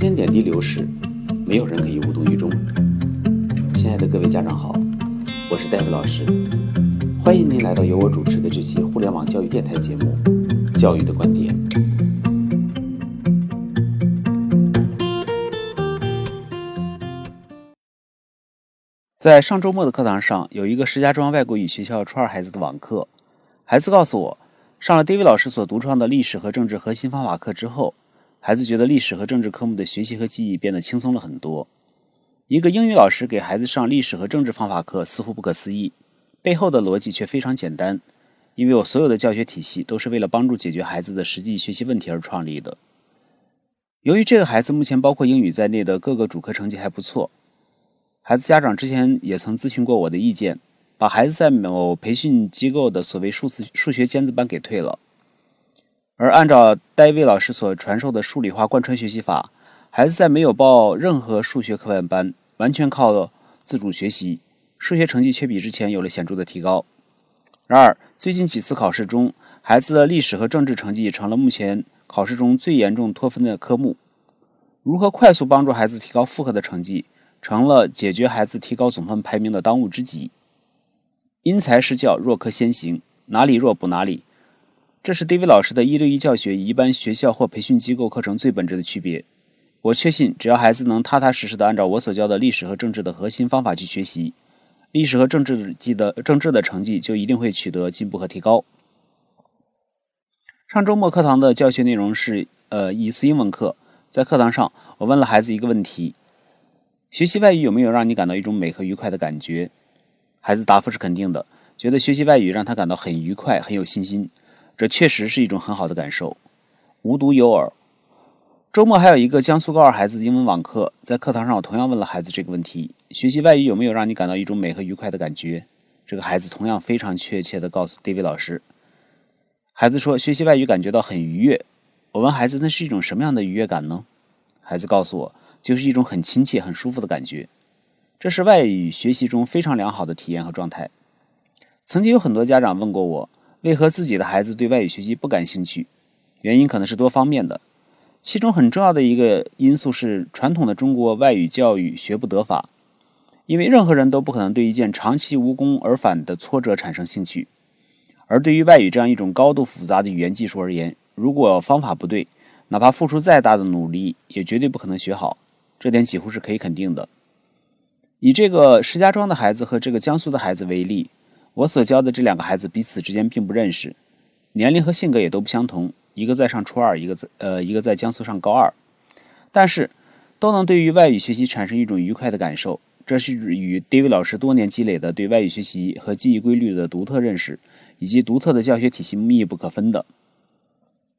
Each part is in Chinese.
间点滴流逝，没有人可以无动于衷。亲爱的各位家长好，我是戴维老师，欢迎您来到由我主持的这期互联网教育电台节目《教育的观点》。在上周末的课堂上，有一个石家庄外国语学校初二孩子的网课，孩子告诉我，上了 David 老师所独创的历史和政治核心方法课之后。孩子觉得历史和政治科目的学习和记忆变得轻松了很多。一个英语老师给孩子上历史和政治方法课似乎不可思议，背后的逻辑却非常简单。因为我所有的教学体系都是为了帮助解决孩子的实际学习问题而创立的。由于这个孩子目前包括英语在内的各个主科成绩还不错，孩子家长之前也曾咨询过我的意见，把孩子在某培训机构的所谓数字数学尖子班给退了。而按照戴维老师所传授的数理化贯穿学习法，孩子在没有报任何数学课外班，完全靠自主学习，数学成绩却比之前有了显著的提高。然而，最近几次考试中，孩子的历史和政治成绩成了目前考试中最严重脱分的科目。如何快速帮助孩子提高复合的成绩，成了解决孩子提高总分排名的当务之急。因材施教，弱科先行，哪里弱补哪里。这是 David 老师的一对一教学与一般学校或培训机构课程最本质的区别。我确信，只要孩子能踏踏实实的按照我所教的历史和政治的核心方法去学习，历史和政治记的政治的成绩就一定会取得进步和提高。上周末课堂的教学内容是呃一次英文课，在课堂上，我问了孩子一个问题：学习外语有没有让你感到一种美和愉快的感觉？孩子答复是肯定的，觉得学习外语让他感到很愉快，很有信心。这确实是一种很好的感受，无独有偶，周末还有一个江苏高二孩子的英文网课，在课堂上我同样问了孩子这个问题：学习外语有没有让你感到一种美和愉快的感觉？这个孩子同样非常确切地告诉 David 老师，孩子说学习外语感觉到很愉悦。我问孩子那是一种什么样的愉悦感呢？孩子告诉我，就是一种很亲切、很舒服的感觉。这是外语学习中非常良好的体验和状态。曾经有很多家长问过我。为何自己的孩子对外语学习不感兴趣？原因可能是多方面的，其中很重要的一个因素是传统的中国外语教育学不得法。因为任何人都不可能对一件长期无功而返的挫折产生兴趣，而对于外语这样一种高度复杂的语言技术而言，如果方法不对，哪怕付出再大的努力，也绝对不可能学好。这点几乎是可以肯定的。以这个石家庄的孩子和这个江苏的孩子为例。我所教的这两个孩子彼此之间并不认识，年龄和性格也都不相同，一个在上初二，一个在呃一个在江苏上高二，但是都能对于外语学习产生一种愉快的感受，这是与 David 老师多年积累的对外语学习和记忆规律的独特认识以及独特的教学体系密不可分的。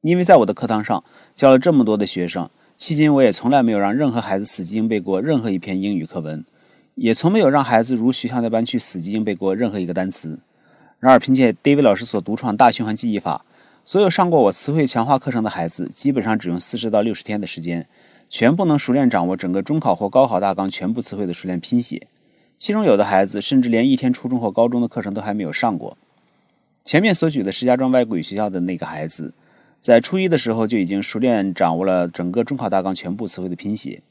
因为在我的课堂上教了这么多的学生，迄今我也从来没有让任何孩子死记硬背过任何一篇英语课文。也从没有让孩子如学校那般去死记硬背过任何一个单词。然而，凭借 David 老师所独创大循环记忆法，所有上过我词汇强化课程的孩子，基本上只用四十到六十天的时间，全部能熟练掌握整个中考或高考大纲全部词汇的熟练拼写。其中有的孩子甚至连一天初中或高中的课程都还没有上过。前面所举的石家庄外国语学校的那个孩子，在初一的时候就已经熟练掌握了整个中考大纲全部词汇的拼写。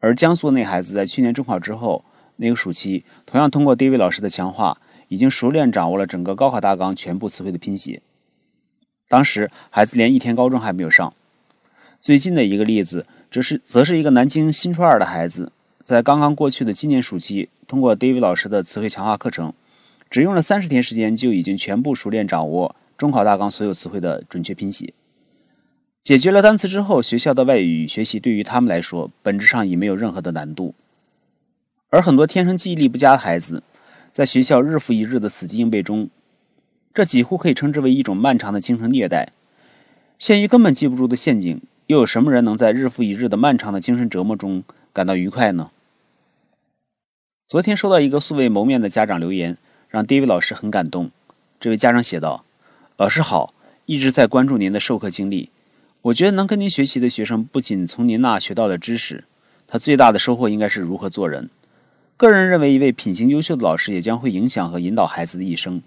而江苏那孩子在去年中考之后，那个暑期同样通过 David 老师的强化，已经熟练掌握了整个高考大纲全部词汇的拼写。当时孩子连一天高中还没有上。最近的一个例子，则是则是一个南京新初二的孩子，在刚刚过去的今年暑期，通过 David 老师的词汇强化课程，只用了三十天时间，就已经全部熟练掌握中考大纲所有词汇的准确拼写。解决了单词之后，学校的外语学习对于他们来说，本质上已没有任何的难度。而很多天生记忆力不佳的孩子，在学校日复一日的死记硬背中，这几乎可以称之为一种漫长的精神虐待。陷于根本记不住的陷阱，又有什么人能在日复一日的漫长的精神折磨中感到愉快呢？昨天收到一个素未谋面的家长留言，让 David 老师很感动。这位家长写道：“老师好，一直在关注您的授课经历。”我觉得能跟您学习的学生，不仅从您那学到了知识，他最大的收获应该是如何做人。个人认为，一位品行优秀的老师也将会影响和引导孩子的一生，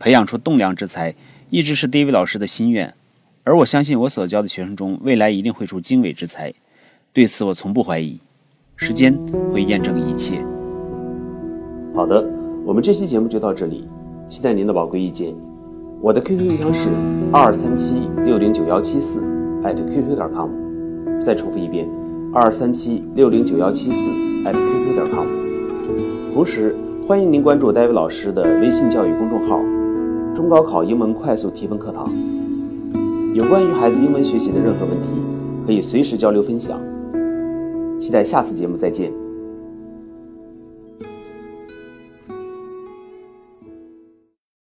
培养出栋梁之才，一直是 David 老师的心愿。而我相信，我所教的学生中，未来一定会出经纬之才。对此我从不怀疑，时间会验证一切。好的，我们这期节目就到这里，期待您的宝贵意见。我的 QQ 邮箱是二三七六零九幺七四 at QQ 点 com，再重复一遍，二三七六零九幺七四 at QQ 点 com。同时，欢迎您关注戴维老师的微信教育公众号“中高考英文快速提分课堂”，有关于孩子英文学习的任何问题，可以随时交流分享。期待下次节目再见。